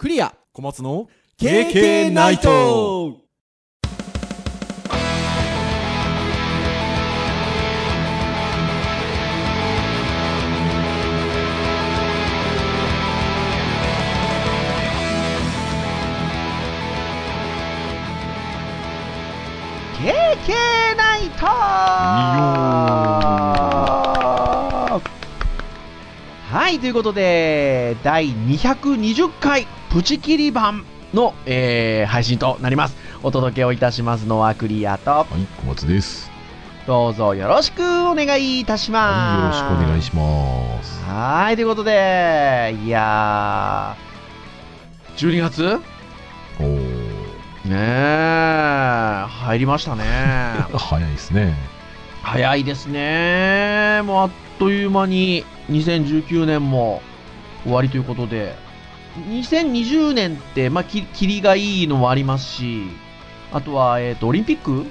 クリア。小松の KK ナイト。ケーケーナイト。はい、ということで、第220回プチキリ版の、えー配信となります。お届けをいたしますのはクリアと、はい、小松です。どうぞよろしくお願いいたしはい、よろます。しくお願いします。はい、ということで、いやー、12月おー、ねえ、入りましたね。早いですね。早いですね。もうあっという間に2019年も終わりということで、2020年って、まあ、き霧がいいのもありますし、あとは、えっ、と、オリンピック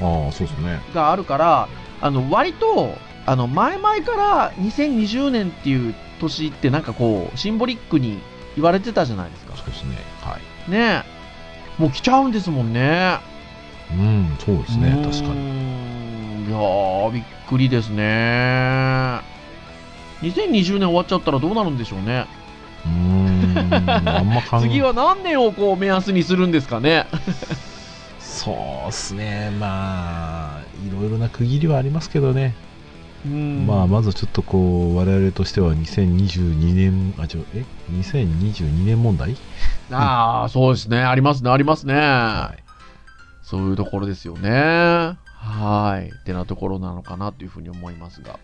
ああ、そうですね。があるから、あの、割と、あの、前々から2020年っていう年ってなんかこう、シンボリックに言われてたじゃないですか。そうですね。はい。ねえ。もう来ちゃうんですもんね。うん、そうですね。確かに。に。いやー、びっくりですね。2020年終わっちゃったらどうなるんでしょうね。うーん、あんま考え次は何年をこう目安にするんですかね？そうっすね。まあ、いろいろな区切りはありますけどね。うんまあ、まずちょっとこう、我々としては2022年、あ、ちょ、え ?2022 年問題？ああ、そうですね。ありますね、ありますね。はい。そういうところですよね。はい。ってなところなのかなというふうに思いますが。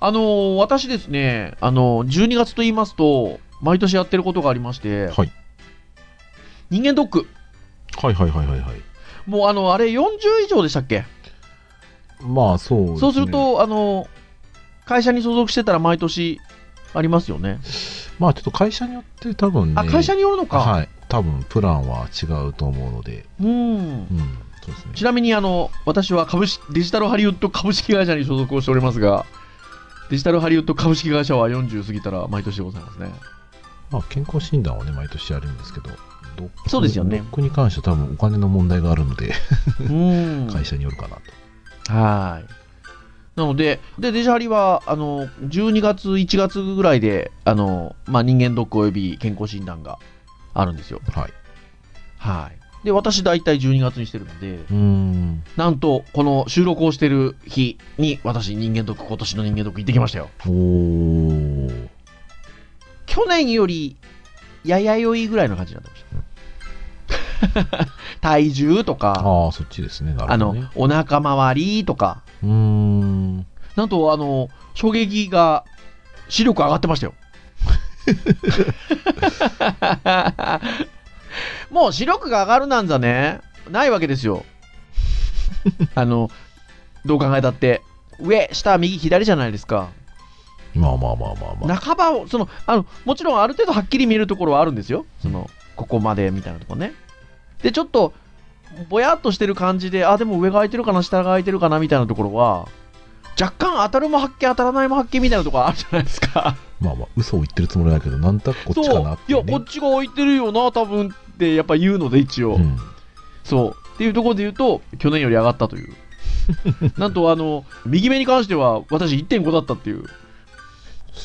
あのー私ですね、あのー12月と言いますと、毎年やってることがありまして、はい。人間ドック。はいはいはいはいはい。もうあの、あれ40以上でしたっけ？まあ、そうですね。そうする、と、あの、会社に所属してたら毎年ありますよね。まあ、ちょっと会社によって多分ね。あ、会社によるのか。はい。多分、プランは違うと思うので。うん。うん。そうですね。ちなみに、あの、私は株式、デジタルハリウッド株式会社に所属をしておりますが、デジタルハリウッド株式会社は40過ぎたら毎年でございますね。まあ、健康診断はね、毎年やるんですけど、そうですよねドックに関しては多分お金の問題があるので、うん。会社によるかなと。はい。なので、で、デジハリは、あの、12月、1月ぐらいで、あの、まあ、人間ドックおよび健康診断があるんですよ。はい。はい。で、私大体12月にしてるので、うーん。なんと、この収録をしてる日に、私、人間ドック、今年の人間ドック行ってきましたよ。おー。去年より、ややよいぐらいの感じになってました。体重とか、ああ、そっちですね。なあのるほどね。、お腹周りとか、うーん。なんと、あの、衝撃が、視力上がってましたよ。もう視力が上がるなんざね、ないわけですよ。あの、どう考えたって、上、下、右、左じゃないですか。まあまあまあまあまあ。半ばを、その、あの、もちろんある程度はっきり見えるところはあるんですよ。その、ここまでみたいなところね。で、ちょっと、ぼやっとしてる感じで、あ、でも上が空いてるかな、下が空いてるかな、みたいなところは、若干当たるも発見、当たらないも発見みたいなところあるじゃないですか。まあまあ、嘘を言ってるつもりだけど、なんとなくこっちかなっていや、いう、ね。こっちが空いてるよな、多分って、やっぱ言うので、一応。うん。そう。っていうところで言うと、去年より上がったという。なんと、あの、右目に関しては、私1.5だったっていう。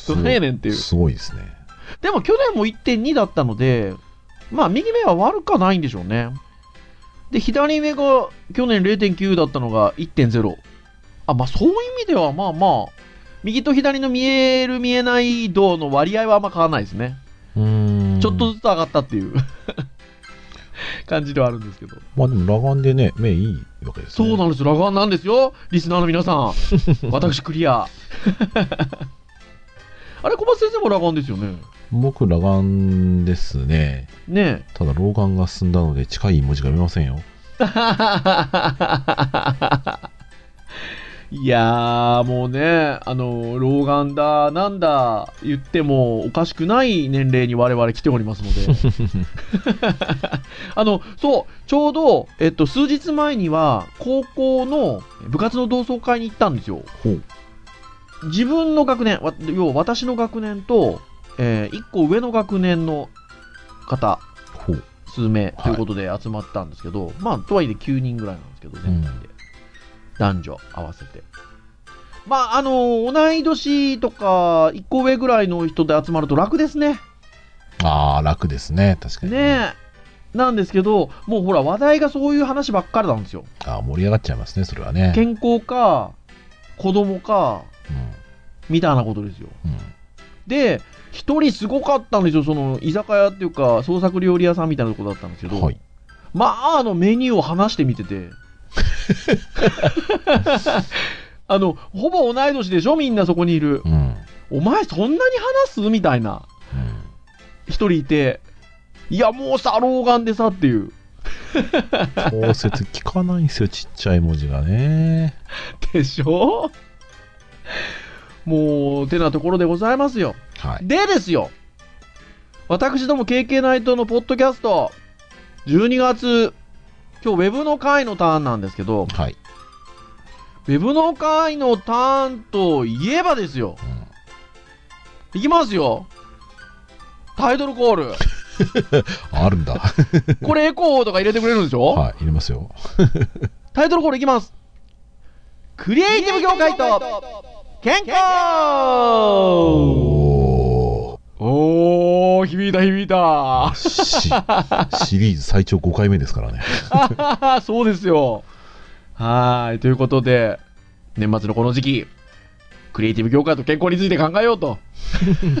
どないやねんっていう。すごいですね。でも去年も1.2だったので、まあ右目は悪かないんでしょうね。で、左目が去年0.9だったのが1.0。あ、まあそういう意味ではまあまあ、右と左の見える見えない度の割合はあんま変わらないですね。うーん。ちょっとずつ上がったっていう 感じではあるんですけど。まあでも裸眼でね、目いいわけですね。そうなんですよ。裸眼なんですよ。リスナーの皆さん。私クリア。あれ、小松先生も裸眼ですよね？僕、裸眼ですね。ねただ、老眼が進んだので、近い文字が読めませんよ。いやー、もうね、あの、老眼だ、なんだ、言ってもおかしくない年齢に我々来ておりますので。あの、そう、ちょうど、えっと、数日前には、高校の部活の同窓会に行ったんですよ。自分の学年、わ要は私の学年と、え1個上の学年の方。数名ということで集まったんですけど、まあ、とはいえ9人ぐらいなんですけど、全体で。男女合わせて。まあ、あの、同い年とか、1個上ぐらいの人で集まると楽ですね。ああ、楽ですね。確かに。ねえ。なんですけど、もうほら、話題がそういう話ばっかりなんですよ。ああ、盛り上がっちゃいますね、それはね。健康か、子供か、うん。みたいなことですよ。うん。で、一人すごかったんですよ、その居酒屋っていうか、創作料理屋さんみたいなとこだったんですけど、はい。まあ、あのメニューを話してみてて、あの、ほぼ同い年でしょ、みんなそこにいる。うん。お前そんなに話す？みたいな、うん。一人いて、いや、もうさ、老眼でさっていう。調節効かないんですよ、ちっちゃい文字がね。でしょ？もう、てなところでございますよ。はい。でですよ、私ども KK ナイトのポッドキャスト、12月、今日ウェブの回のターンなんですけど、はい。ウェブの回のターンといえばですよ、うん。いきますよ。タイトルコール。あるんだ。これエコーとか入れてくれるんでしょ、はい、入れますよ。タイトルコールいきます。クリエイティブ業界と健康おおー、響いた響いた。シリーズ最長5回目ですからね。そうですよ。はーい。ということで、年末のこの時期、クリエイティブ業界と健康について考えようと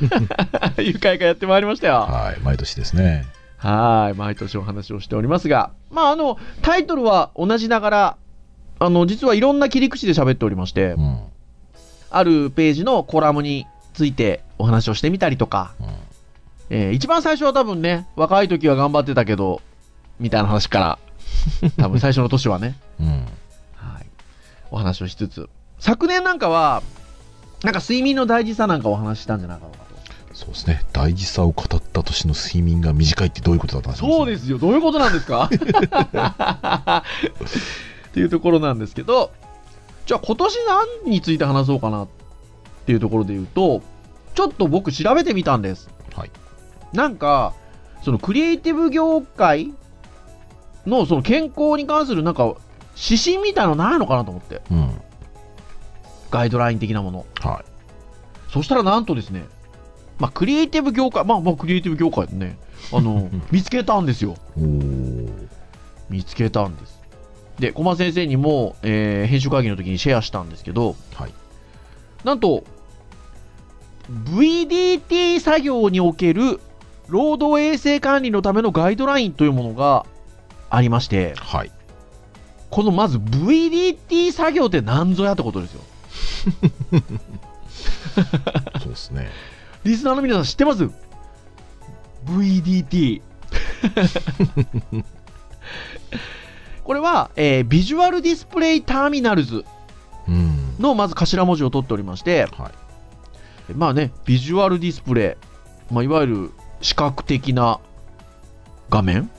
いう会がやってまいりましたよ。はい、毎年ですね。はい。毎年お話をしておりますが、まあ、あの、タイトルは同じながら、あの、実はいろんな切り口で喋っておりましてう、ん。あるページのコラムについてお話をしてみたりとか、うん。えー一番最初は多分ね、若い時は頑張ってたけど、みたいな話から、多分最初の年はね、うん。はい、お話をしつつ、昨年なんかは、なんか睡眠の大事さなんかお話ししたんじゃないかなと。そうですね。大事さを語った年の睡眠が短いってどういうことだったんですか？そうですよ、どういうことなんですか？っていうところなんですけど、じゃあ今年何について話そうかなっていうところで言うと、ちょっと僕調べてみたんです。はい。なんか、そのクリエイティブ業界のその健康に関するなんか指針みたいのないのかなと思って。うん。ガイドライン的なもの。はそしたらなんとですね、まあクリエイティブ業界、まあまあクリエイティブ業界でね、あの、見つけたんですよ。見つけたんです。で、小間先生にも、えー編集会議の時にシェアしたんですけど、はい。なんと、VDT 作業における労働衛生管理のためのガイドラインというものがありまして、はい。このまず VDT 作業って何ぞやってことですよ。そうですね。リスナーの皆さん知ってます ?VDT。これは、えービジュアルディスプレイターミナルズうん。のまず頭文字を取っておりまして、はい。まあね、ビジュアルディスプレイ、まあ、いわゆる視覚的な画面？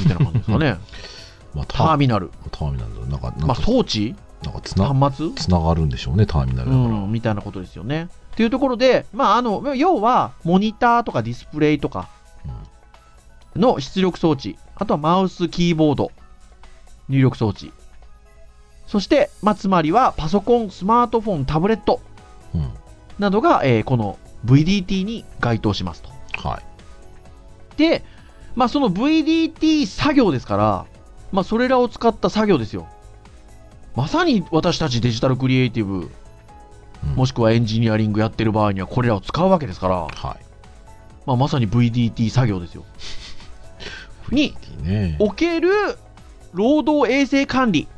みたいな感じですかね。まあ、ターミナル。ターミナルなんか、なんか、まあ、装置？なんかつな、端末？つながるんでしょうね、ターミナルうだから。ん、みたいなことですよね。っていうところで、まあ、あの、要は、モニターとかディスプレイとかの出力装置、あとはマウス、キーボード、入力装置、そして、まあ、つまりはパソコン、スマートフォン、タブレットうん。うん。などが、えーこの VDT に該当しますと。はい。で、まあ、その VDT 作業ですから、まあ、それらを使った作業ですよ。まさに私たちデジタルクリエイティブ、うんもしくはエンジニアリングやってる場合にはこれらを使うわけですから、はい。まあ、まさに VDT 作業ですよ。に。おける労働衛生管理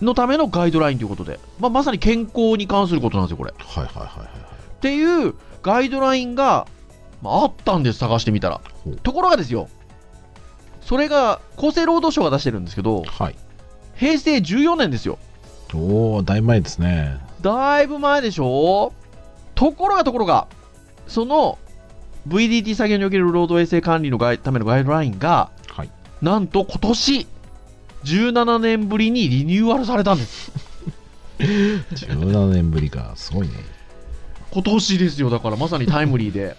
のためのガイドラインということで、まあ、まさに健康に関することなんですよ、これ。っはいはいはいはい。ていうガイドラインが、まあ、あったんです、探してみたら。ところがですよ、それが厚生労働省が出してるんですけど、はい。平成14年ですよ。おー、だいぶ前ですね。だいぶ前でしょところがところが、その VDT 作業における労働衛生管理のためのガイドラインが、はい。なんと今年、17年ぶりにリニューアルされたんです。17年ぶりか。すごいね。今年ですよ、だからまさにタイムリーで。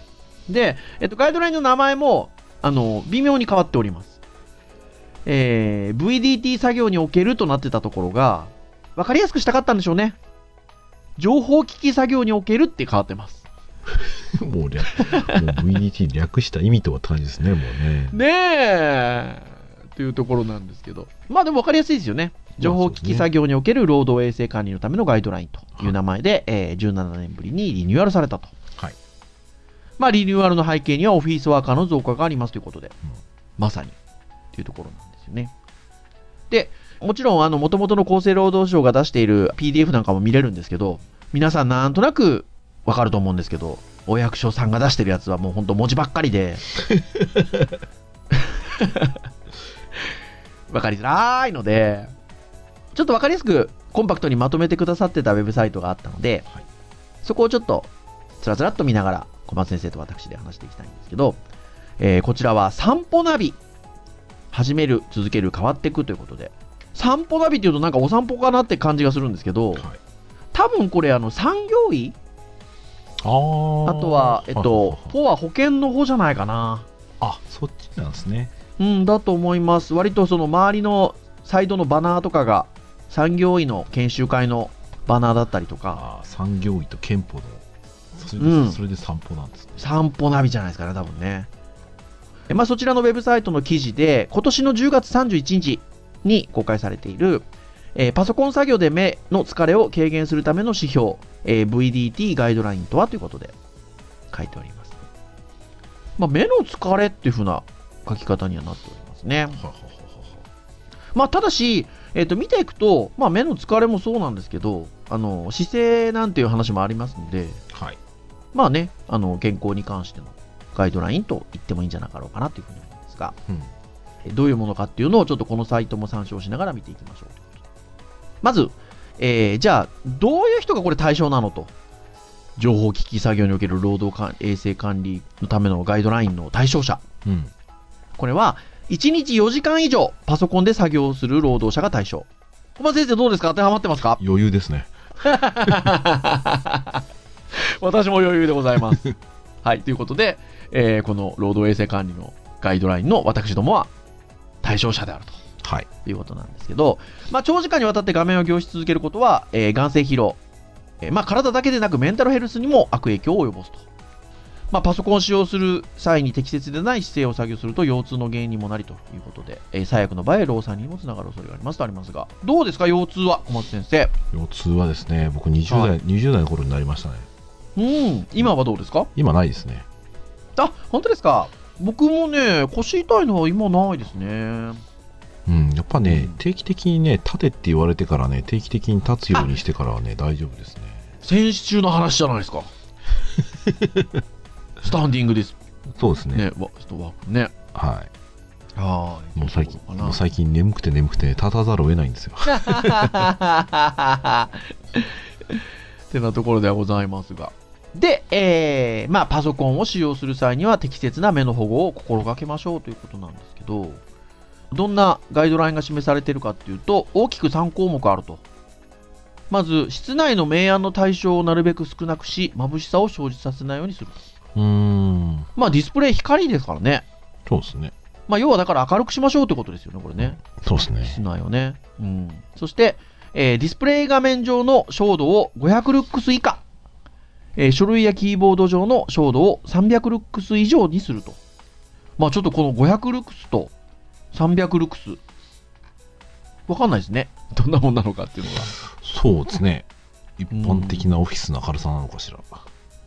で、えっと、ガイドラインの名前も、あの、微妙に変わっております。えー、VDT 作業におけるとなってたところが、わかりやすくしたかったんでしょうね。情報機器作業におけるって変わってます。もう略、もう VDT 略した意味とはって感じですね、もうね。ねえというところなんですけど。まあでも分かりやすいですよね。情報機器作業における労働衛生管理のためのガイドラインという名前で、えー17年ぶりにリニューアルされたと。はい。まあリニューアルの背景にはオフィスワーカーの増加がありますということで、うんまさにというところなんですよね。で、もちろん、あの、元々の厚生労働省が出している PDF なんかも見れるんですけど、皆さんなんとなくわかると思うんですけど、お役所さんが出してるやつはもう本当文字ばっかりで、わかりづらいので、ちょっとわかりやすくコンパクトにまとめてくださってたウェブサイトがあったので、はいそこをちょっとつらつらっと見ながら小松先生と私で話していきたいんですけど、えーこちらは散歩ナビ始める続ける変わっていくということで散歩ナビっていうとなんかお散歩かなって感じがするんですけどはい。多分これあの産業医あとは、えっと、ポは保険の方じゃないかなあ、そっちなんですね。うんだと思います割とその周りのサイドのバナーとかが産業医の研修会のバナーだったりとか産業医と憲法の。それで、うんそれで散歩なんですね。散歩ナビじゃないですかね、多分ね。えまあ、そちらのウェブサイトの記事で、今年の10月31日に公開されている、えーパソコン作業で目の疲れを軽減するための指標、えー VDT ガイドラインとはということで書いております。まあ、目の疲れっていう風な書き方にはなっておりますね。まあ、ただし、えっ、と、見ていくと、まあ、目の疲れもそうなんですけど、あの、姿勢なんていう話もありますので、は。はい。まあね、あの健康に関してのガイドラインと言ってもいいんじゃなかろうかなというふうに思いますが、うん。えどういうものかっていうのをちょっとこのサイトも参照しながら見ていきましょうまず、えーじゃあ、どういう人がこれ対象なのと？情報機器作業における労働管衛生管理のためのガイドラインの対象者。うん。これは、1日4時間以上パソコンで作業する労働者が対象。小松先生どうですか？当てはまってますか？余裕ですね。私も余裕でございます。はい、ということで、えーこの労働衛生管理のガイドラインの私どもは対象者であるはい。ということなんですけど、まあ、長時間にわたって画面を凝視し続けることは、えー眼性疲労、えーまあ、体だけでなくメンタルヘルスにも悪影響を及ぼすと。まあ、パソコンを使用する際に適切でない姿勢を作業すると腰痛の原因にもなりということで、えー最悪の場合、労災にもつながる恐れがありますとありますが、どうですか、腰痛は、小松先生。腰痛はですね、僕20代、はい20代の頃になりましたね。うん、今はどうですか？今ないですね。あ、本当ですか？僕もね、腰痛いのは今ないですね。うん、やっぱね、うん定期的にね、立てって言われてからね、定期的に立つようにしてからはね、大丈夫ですね。戦時中の話じゃないですか。スタンディングですそうですね。ね、わちょっとワークね。ははい。もう最近、そうかな？もう最近眠くて眠くて、立たざるを得ないんですよ。ってなところではございますが。で、えーまあ、パソコンを使用する際には適切な目の保護を心がけましょうということなんですけど、どんなガイドラインが示されているかっていうと、大きく3項目あると。まず、室内の明暗の対象をなるべく少なくし、眩しさを生じさせないようにする。うーん、まあ、ディスプレイ光ですからね。そうですね。まあ、要はだから明るくしましょうってことですよね、これね。そうですね。室内をね。うん。そして、えーディスプレイ画面上の照度を500ルックス以下。えー書類やキーボード上の照度を300ルックス以上にすると。まあちょっとこの500ルックスと300ルックス。わかんないですね。どんなもんなのかっていうのが。そうですね。一般的なオフィスの明るさなのかしら。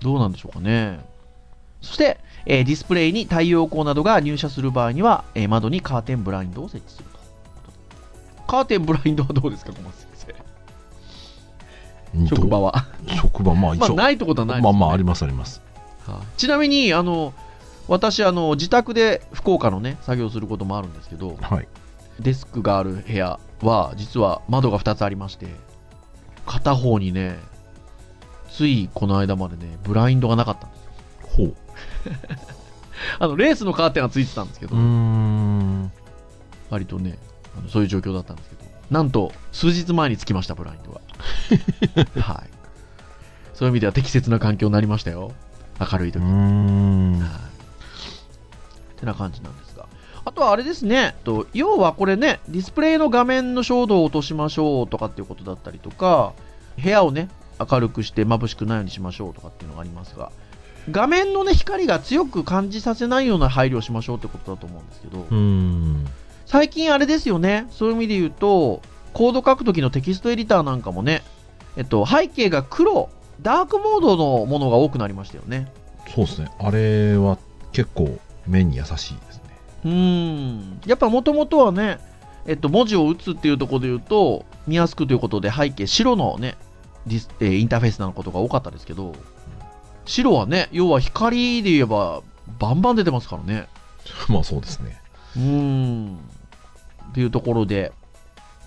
どうなんでしょうかね。そして、えーディスプレイに太陽光などが入射する場合には、えー窓にカーテンブラインドを設置すると。カーテンブラインドはどうですか、小松先生？職場は。は。職場、まあ一まあ、応。ないってことはないですよねまあまあ、ありますあります。はいちなみに、あの、私、あの、自宅で福岡のね、作業することもあるんですけど、はい。デスクがある部屋は、実は窓が2つありまして、片方にね、ついこの間までね、ブラインドがなかったんですよ。ほう。あの、レースのカーテンはついてたんですけど。割とねあの、そういう状況だったんですけど、なんと、数日前につきました、ブラインドが。はい。そういう意味では適切な環境になりましたよ。明るいう時ーん。はいてな感じなんですが。あとはあれですね、と要はこれね、ディスプレイの画面の照度を落としましょうとかっていうことだったりとか、部屋をね、明るくして眩しくないようにしましょうとかっていうのがありますが、画面のね、光が強く感じさせないような配慮をしましょうってことだと思うんですけど、うん。最近あれですよね、そういう意味で言うと、コード書くときのテキストエディターなんかもね、えっと、背景が黒、ダークモードのものが多くなりましたよね。そうですね。あれは結構目に優しいですね。うーん。やっぱもともとはね、えっと、文字を打つっていうところで言うと、見やすくということで背景白のね、ディスえーインターフェースなことが多かったですけど、白はね、要は光で言えば、バンバン出てますからね。まあそうですね。うーん。っていうところで、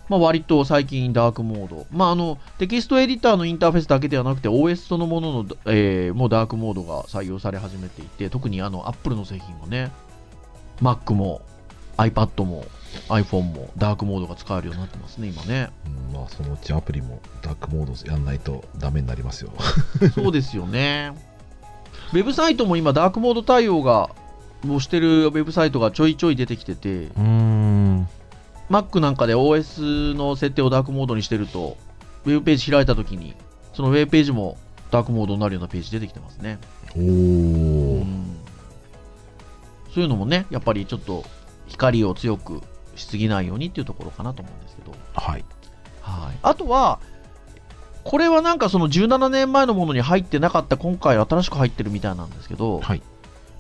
まあ、割と最近ダークモード。まあ、あの、テキストエディターのインターフェースだけではなくて OS そのものの、えーもうダークモードが採用され始めていて、特にあの、Apple の製品もね、Mac も iPad も iPhone もダークモードが使えるようになってますね、今ね。うん、まあそのうちアプリもダークモードやんないとダメになりますよ。そうですよね。ウェブサイトも今、ダークモード対応が、もうしてるウェブサイトがちょいちょい出てきてて、うん。Mac なんかで OS の設定をダークモードにしてると、ウェブページ開いたときに、そのウェブページもダークモードになるようなページ出てきてますね。おうー。んそういうのもね、やっぱりちょっと光を強くしすぎないようにっていうところかなと思うんですけど。はい。はい、あとは、これはなんかその17年前のものに入ってなかった、今回新しく入ってるみたいなんですけど、はい。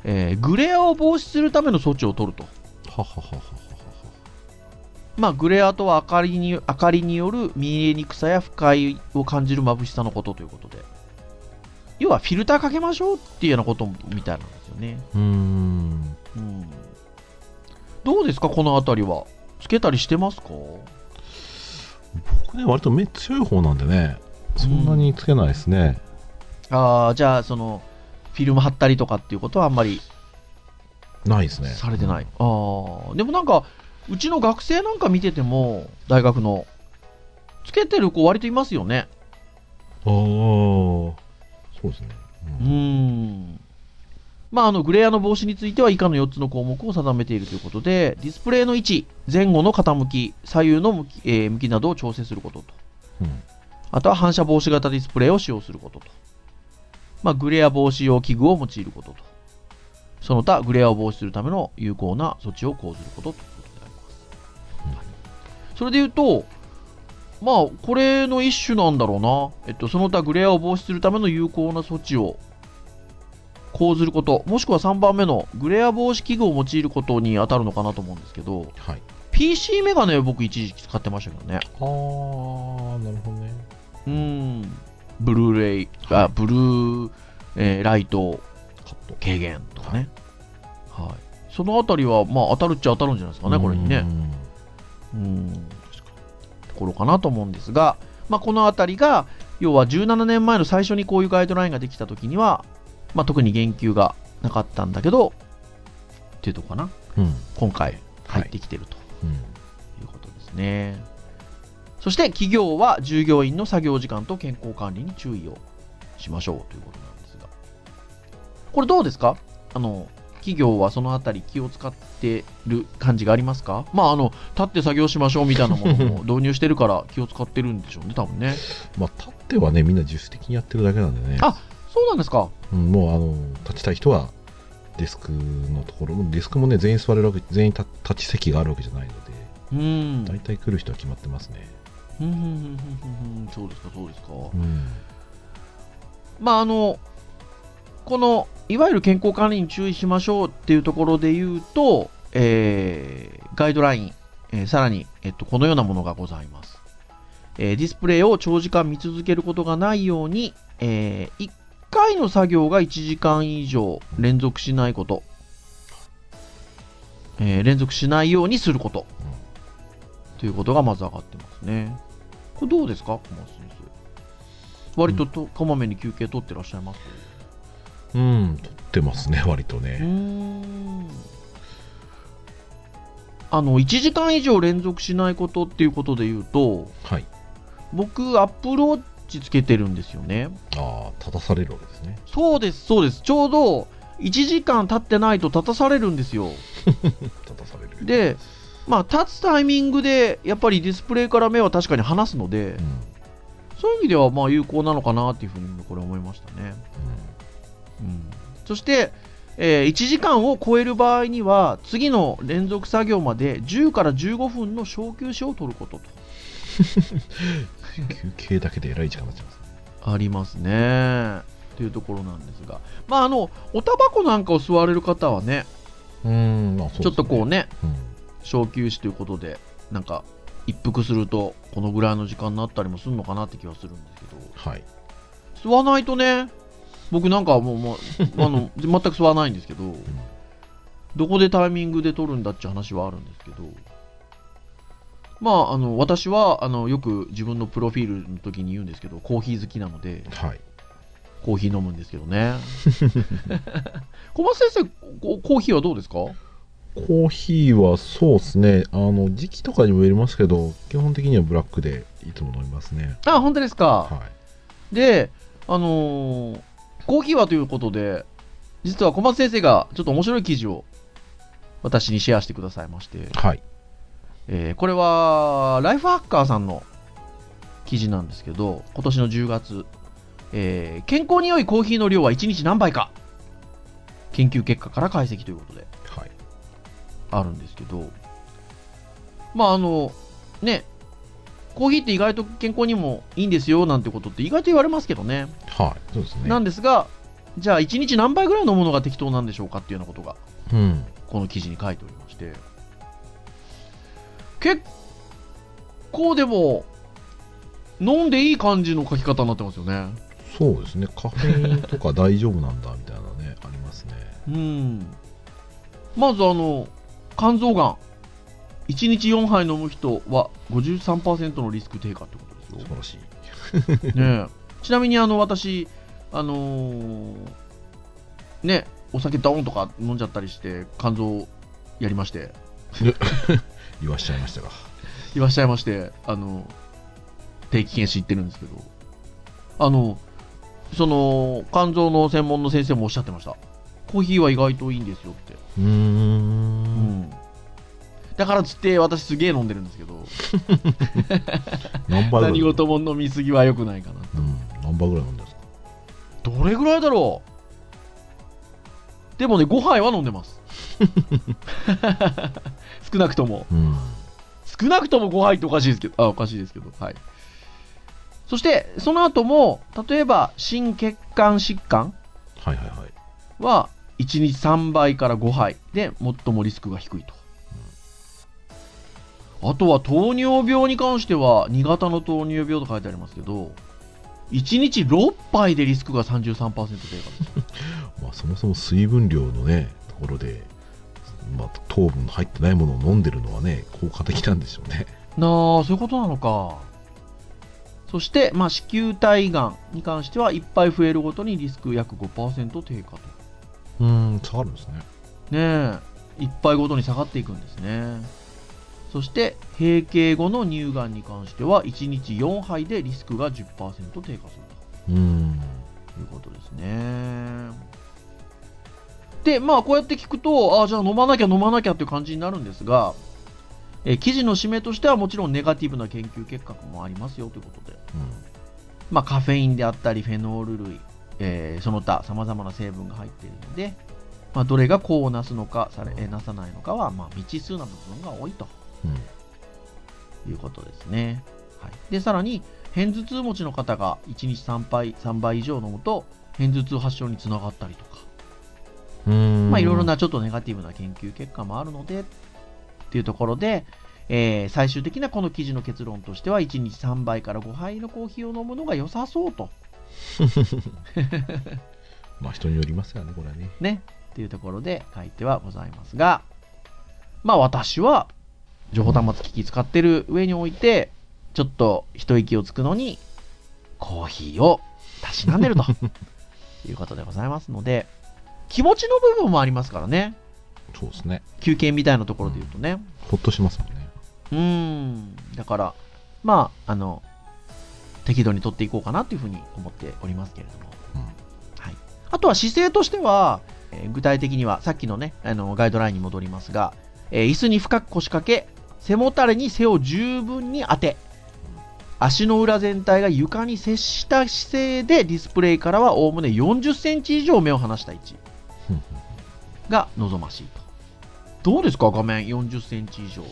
えーグレアを防止するための措置を取ると。はははははまあ、グレアとは明かりに明かりによる見えにくさや不快を感じる眩しさのことということで。要はフィルターかけましょうっていうようなことみたいなんですよね。うーん。うん。どうですか、このあたりは？つけたりしてますか？僕ね、割と目強い方なんでね、そんなにつけないですね。ああ、じゃあ、その、フィルム貼ったりとかっていうことはあんまりないですね。されてない。ああ、でもなんか、うちの学生なんか見てても、大学の、つけてる子割といますよね。ああ、そうですね。うーん。まあ、あの、グレアの防止については以下の4つの項目を定めているということで、ディスプレイの位置、前後の傾き、左右の向き,、えー向きなどを調整することと。うんあとは反射防止型ディスプレイを使用することと。まあ、グレア防止用器具を用いることと。その他、グレアを防止するための有効な措置を講ずることということであります。はいそれで言うと、まあ、これの一種なんだろうな。えっと、その他グレアを防止するための有効な措置を講ずること、もしくは3番目のグレア防止器具を用いることに当たるのかなと思うんですけど、はい。PC メガネを僕一時期使ってましたけどね。ああ、なるほどね。うーん。ブルーレイ、あ、ブルー、えーライト。軽減とかね。はい。そのあたりは、まあ、当たるっちゃ当たるんじゃないですかね、これにね。うん。うん。ところかなと思うんですが、まあ、このあたりが、要は17年前の最初にこういうガイドラインができたときには、まあ、特に言及がなかったんだけど、っていうとこかな。うん。今回入ってきてるとうん。いうことですね。そして企業は従業員の作業時間と健康管理に注意をしましょうということなんですが。これどうですか？あの、企業はそのあたり気を使ってる感じがありますか？まあ、あの、立って作業しましょうみたいなものも導入してるから気を使ってるんでしょうね、多分ね。まあ、立ってはね、みんな自主的にやってるだけなんでね。あそうなんですかうん、もう、あの、立ちたい人は、デスクのところ、デスクもね、全員座れるわけ、全員立立ち席があるわけじゃないので、うん。大体来る人は決まってますね。うんそうですか、そうですか。うん。まああのこのいわゆる健康管理に注意しましょうっていうところで言うと、えーガイドライン、えーさらに、えっと、このようなものがございます、えーディスプレイを長時間見続けることがないように、え1回の作業が1時間以上連続しないこと、えー連続しないようにすること、ということがまず上がってますね。これどうですか？小松先生。割とと、こまめに休憩取ってらっしゃいます？うん、取ってますね、割とうーね。ん。あの1時間以上連続しないことっていうことで言うとはい。僕アップルウォッチつけてるんですよね。ああ、立たされるわけですね。そうですそうです。ちょうど1時間経ってないと立たされるんですよ。立たされるで、まあ、立つタイミングで、やっぱりディスプレイから目は確かに離すのでう、ん。そういう意味ではまあ有効なのかなっていうふうにこれ思いましたね。うん、そして、えー1時間を超える場合には、次の連続作業まで10から15分の小休止を取ることと。う ん休憩だけでえらい時間になっちゃいますありますね。というところなんですが、まあ、あの、おタバコなんかを吸われる方はね、うんね。ちょっとこうね、うん。小休止ということで、なんか、一服すると、このぐらいの時間になったりもするのかなって気はするんですけど、はい。吸わないとね、僕なんかはもう、もう あの全く吸わないんですけど、どこでタイミングで取るんだって話はあるんですけど、まあ、あの私はあのよく自分のプロフィールの時に言うんですけど、コーヒー好きなので、はい。コーヒー飲むんですけどね。小松先生コ、コーヒーはどうですか？コーヒーはそうですね。あの時期とかにもよりますけど基本的にはブラックでいつも飲みますね。あ、本当ですか？はい。で、あのーコーヒーはということで、実は小松先生がちょっと面白い記事を私にシェアしてくださいまして、はいえーこれはライフハッカーさんの記事なんですけど、今年の10月、えー健康に良いコーヒーの量は1日何杯か、研究結果から解析ということで。はい。あるんですけど、まああの、ね、コーヒーって意外と健康にもいいんですよなんてことって意外と言われますけどね。はいそうですね。なんですが、じゃあ1日何杯ぐらい飲むのが適当なんでしょうかっていうようなことが、うん。この記事に書いておりまして、結構でも、飲んでいい感じの書き方になってますよね。そうですねカフェインとか大丈夫なんだみたいなね ありますねうん。まずあの、肝臓がん。1日4杯飲む人は53%のリスク低下ってことですよ素。晴らしい ねえちなみにあの私、あのーね、お酒ドーンとか飲んじゃったりして、肝臓やりまして、言わしちゃいましたが言わしちゃいまして、あの、定期検診行ってるんですけど、あの、その、肝臓の専門の先生もおっしゃってました。コーヒーは意外といいんですよって。うーんだからつって私すげえ飲んでるんですけど、何杯ぐらい何事も飲みすぎは良くないかな。うん何杯ぐらい飲んでるんですか？どれぐらいだろう？でもね、5杯は飲んでます。少なくとも。うん少なくとも5杯っておかしいですけど、あ、おかしいですけど、はい。そして、その後も、例えば、心血管疾患はいはいはいは、1日3杯から5杯で最もリスクが低いと。あとは糖尿病に関しては、2型の糖尿病と書いてありますけど、1日6杯でリスクが33%低下です。まあ、そもそも水分量のねところで、まあ、糖分の入ってないものを飲んでるのはね効果的なんでしょうねなあ、そういうことなのか。そして、まあ、子宮体がんに関しては、1杯増えるごとにリスク約5%低下と。うん下がるんですねねえ、1杯ごとに下がっていくんですね。そして、閉経後の乳がんに関しては、1日4杯でリスクが10%低下するうんということですね。で、まあ、こうやって聞くと、ああ、じゃあ飲まなきゃ飲まなきゃっていう感じになるんですが、えー記事の締めとしてはもちろんネガティブな研究結果もありますよということで、まあ、カフェインであったりフェノール類、えーその他さまざまな成分が入っているので、まあ、どれが功をなすのかされ、えーなさないのかは、まあ、未知数な部分が多いと。うん。うんいうことですね。はい、でさらに片頭痛持ちの方が1日3杯 ,3 杯以上飲むと片頭痛発症につながったりとか、うんまあ、いろいろなちょっとネガティブな研究結果もあるのでっていうところで、えー最終的なこの記事の結論としては1日3杯から5杯のコーヒーを飲むのが良さそうと。まあ人によりますよねこれはね。ね。っていうところで書いてはございますがまあ私は情報端末機器使ってる上においてちょっと一息をつくのにコーヒーをたしなんでると。いうことでございますので気持ちの部分もありますからね。そうですね。休憩みたいなところで言うとね。ほっとしますもんね。うーん。だからまああの適度に取っていこうかなというふうに思っておりますけれども。うん。はい、あとは姿勢としては、えー具体的にはさっきのね、あのガイドラインに戻りますが、えー椅子に深く腰掛け、背もたれに背を十分に当て、足の裏全体が床に接した姿勢でディスプレイからはおおむね40センチ以上目を離した位置。うんが望ましいと。どうですか、画面40センチ以上。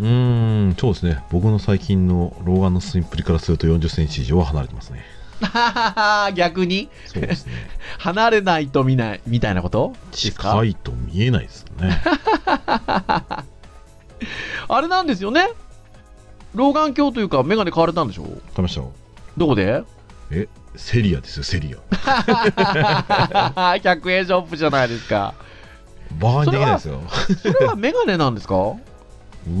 うーん、そうですね。僕の最近の老眼のスインプリからすると40センチ以上は離れてますね。逆に？そうですね。離れないと見ないみたいなこと？近いと見えないですよね。あれなんですよね？老眼鏡というか、メガネ買われたんでしょ？買いましたどこで？え、セリアですよ、セリア。?100 円ショップじゃないですか。バカにできないですよ。それはメガネなんですか？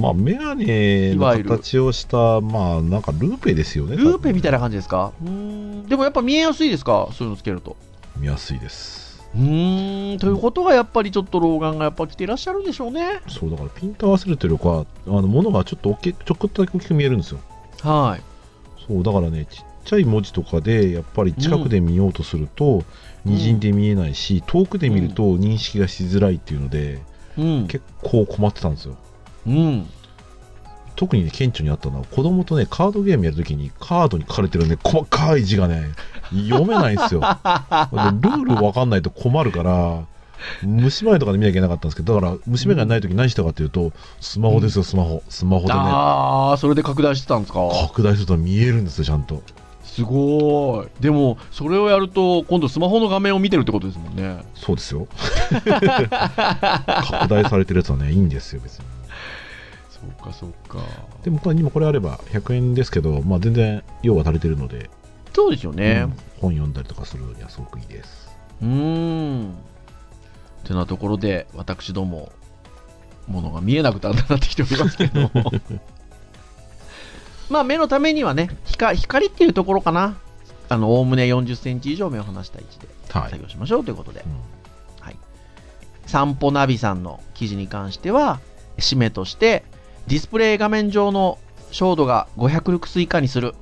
まあ、メガネの形をした、まあ、なんかルーペですよね。ルーペみたいなな。感じですか？でもやっぱ見えやすいですか？そういうのつけると。見やすいです。うーん。ということはやっぱりちょっと老眼がやっぱ来ていらっしゃるんでしょうね。そう、だからピント合わせるというよりかは、あの、ものがちょっと大きい、ちょこっとだけ大きく見えるんですよ。はい。そう、だからね、ちっちゃい文字とかで、やっぱり近くで見ようとすると、滲んで見えないし、遠くで見ると認識がしづらいっていうので、うん。結構困ってたんですよ。うん。特にね、顕著にあったのは、子供とね、カードゲームやるときに、カードに書かれてるね、細かい字がね、読めないんですよ。でルール分かんないと困るから、虫眼とかで見なきゃいけなかったんですけど、だから、虫眼鏡ないとき何したかっていうと、スマホですよ、スマホ。スマホでね、ああ、それで拡大してたんですか？拡大すると見えるんですよ、ちゃんと。すごい。でも、それをやると、今度スマホの画面を見てるってことですもんね。そうですよ。拡大されてるやつはね、いいんですよ、別に。そうか、そうか。でも、今これあれば100円ですけど、まあ、全然用が足りてるので、そうですよねうん。本読んだりとかするにはすごくいいです。うーん。てなところで、私ども、ものが見えなくだんだんなってきておりますけども。まあ、目のためにはね、光光っていうところかな。あの、おおむね40センチ以上目を離した位置ではい作。業しましょうということで。うん散歩ナビさんの記事に関しては、締めとして、ディスプレイ画面上の照度が500ルクス以下にする、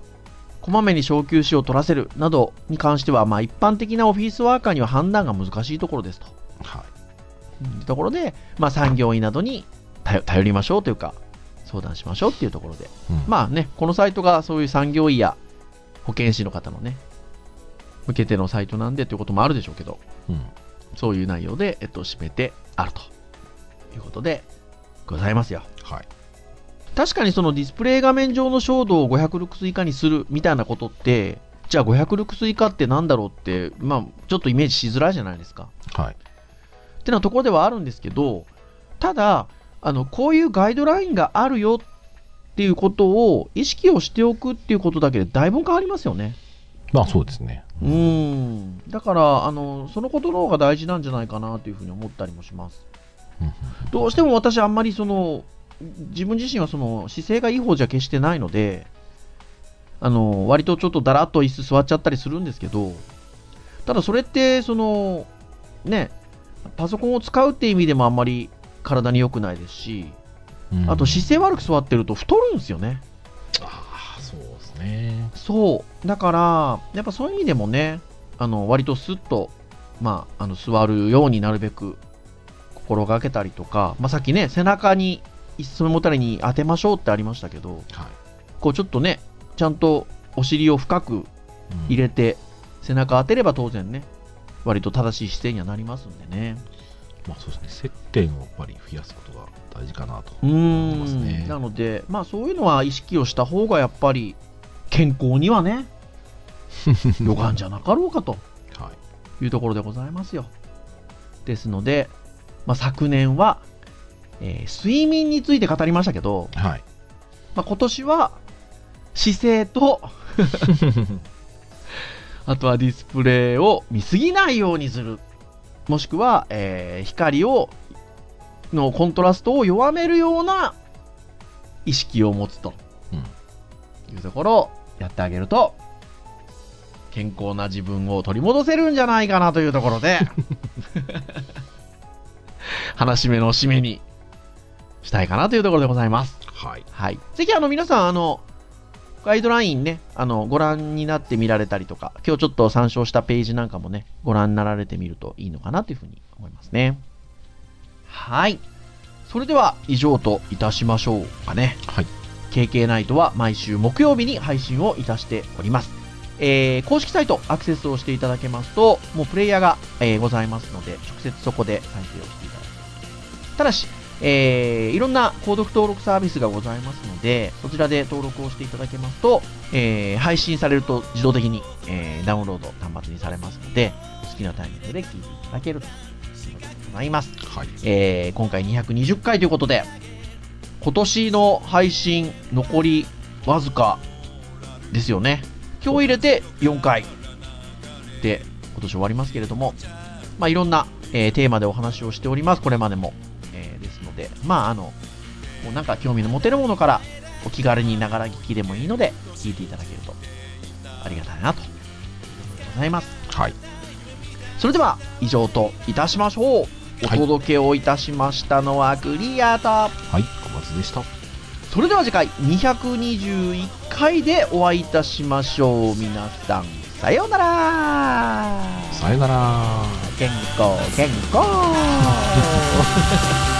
こまめに小休止を取らせるなどに関しては、まあ、一般的なオフィスワーカーには判断が難しいところですと。はい。ところで、まあ、産業医などに頼頼りましょうというか、相談しましょうっていうところで、うんまあね、このサイトがそういう産業医や保健師の方のね、向けてのサイトなんでということもあるでしょうけど、うんそういう内容で、えっと、締めてあるということでございますよ。はい。確かにそのディスプレイ画面上の照度を500ルクス以下にするみたいなことって、じゃあ500ルクス以下ってなんだろうって、まあ、ちょっとイメージしづらいじゃないですか。はい。ってなところではあるんですけど、ただ、あの、こういうガイドラインがあるよっていうことを意識をしておくっていうことだけでだいぶ変わりますよね。まあ、そうですね。うーん。だから、あの、そのことの方が大事なんじゃないかなというふうに思ったりもします。うんどうしても私あんまりその、自分自身はその姿勢がいい方じゃ決してないので、あの、割とちょっとだらっと椅子座っちゃったりするんですけど、ただそれって、その、ね、パソコンを使うって意味でもあんまり体に良くないですし、うんあと姿勢悪く座ってると太るんですよね。ああ、そうですね。そう。だから、やっぱそういう意味でもね、あの、割とスッと、まあ、あの、座るようになるべく心がけたりとか、まあ、さっきね、背中に、椅子のもたれに当てましょうってありましたけど、はい。こうちょっとね、ちゃんとお尻を深く入れて、背中当てれば当然ね、割と正しい姿勢にはなりますんでね。まあ、そうですね。接点をやっぱり増やすことが大事かなとう思いますん。ね。なので、まあそういうのは意識をした方がやっぱり健康にはね、よかんじゃなかろうかと。はい。いうところでございますよ。ですので、まあ、昨年は、えー睡眠について語りましたけど、はい。まあ、今年は姿勢と、あとはディスプレイを見すぎないようにする。もしくは、えー光を、のコントラストを弱めるような意識を持つとうん。いうところをやってあげると、健康な自分を取り戻せるんじゃないかなというところで、話目の締めにしたいかなというところでございます。はい。はい。ぜひあの皆さん、あの、ガイドラインね、あの、ご覧になって見られたりとか、今日ちょっと参照したページなんかもね、ご覧になられてみるといいのかなというふうに思いますね。はい。それでは以上といたしましょうかね。はい。KK ナイトは毎週木曜日に配信をいたしております。えー公式サイトアクセスをしていただけますと、もうプレイヤーが、えーございますので、直接そこで再生をしていただけます。ただし、えーいろんな購読登録サービスがございますので、そちらで登録をしていただけますと、えー配信されると自動的に、えーダウンロード端末にされますので、お好きなタイミングで聞いていただけるということでございます。はい。えー今回220回ということで、今年の配信残りわずかですよね。今日入れて4回で今年終わりますけれども、まあ、いろんな、えーテーマでお話をしております、これまでも。えーでまあ、あの、もうなんか興味の持てるものからお気軽にながら聞きでもいいので、聞いていただけるとありがたいなということでございます。はい。それでは以上といたしましょう。おはい届けをいたしましたのはクリアと、はい。小松でした。それでは次回221回でお会いいたしましょう。皆さん、さようならさよなら。健康、健康